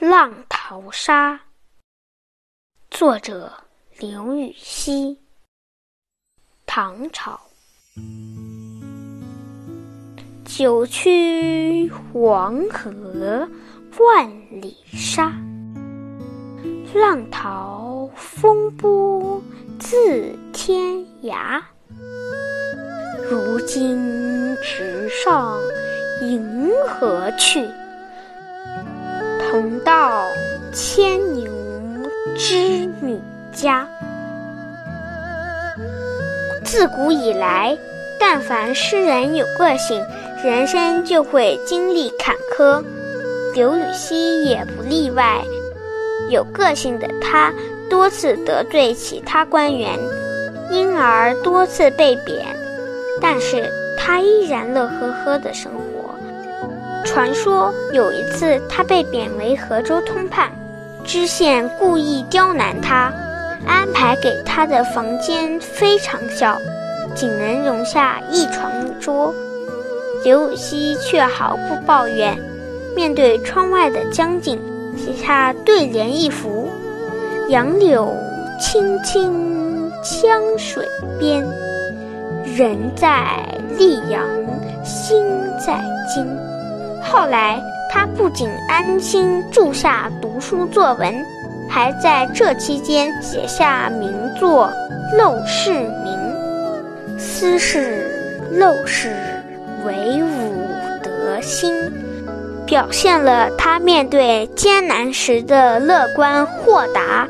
《浪淘沙》作者刘禹锡，唐朝。九曲黄河万里沙，浪淘风波自天涯。如今直上银河去。同到牵牛织女家。自古以来，但凡诗人有个性，人生就会经历坎坷。刘禹锡也不例外。有个性的他，多次得罪其他官员，因而多次被贬，但是他依然乐呵呵的生活。传说有一次，他被贬为河州通判，知县故意刁难他，安排给他的房间非常小，仅能容下一床一桌。刘禹锡却毫不抱怨，面对窗外的江景，写下对联一幅：“杨柳青青江水边，人在溧阳心在京。”后来，他不仅安心住下读书作文，还在这期间写下名作《陋室铭》：“斯是陋室，惟吾德馨。”表现了他面对艰难时的乐观豁达。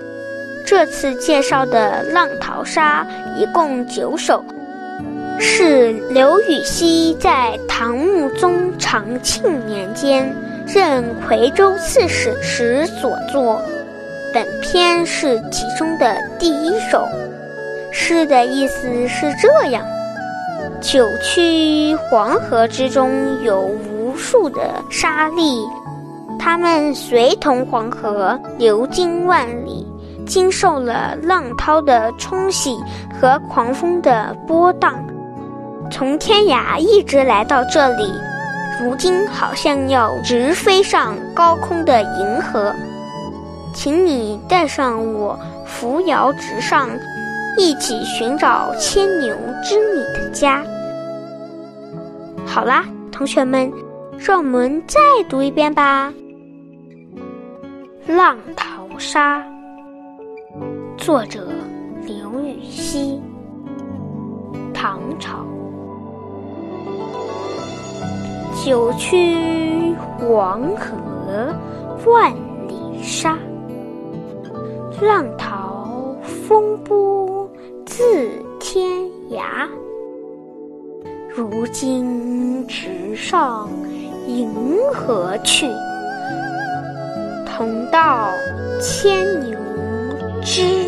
这次介绍的《浪淘沙》一共九首。是刘禹锡在唐穆宗长庆年间任夔州刺史时所作。本篇是其中的第一首。诗的意思是这样：九曲黄河之中有无数的沙砾，它们随同黄河流经万里，经受了浪涛的冲洗和狂风的波荡。从天涯一直来到这里，如今好像要直飞上高空的银河，请你带上我，扶摇直上，一起寻找牵牛织女的家。好啦，同学们，让我们再读一遍吧，《浪淘沙》，作者刘禹锡，唐朝。九曲黄河万里沙，浪淘风波自天涯。如今直上银河去，同到牵牛织。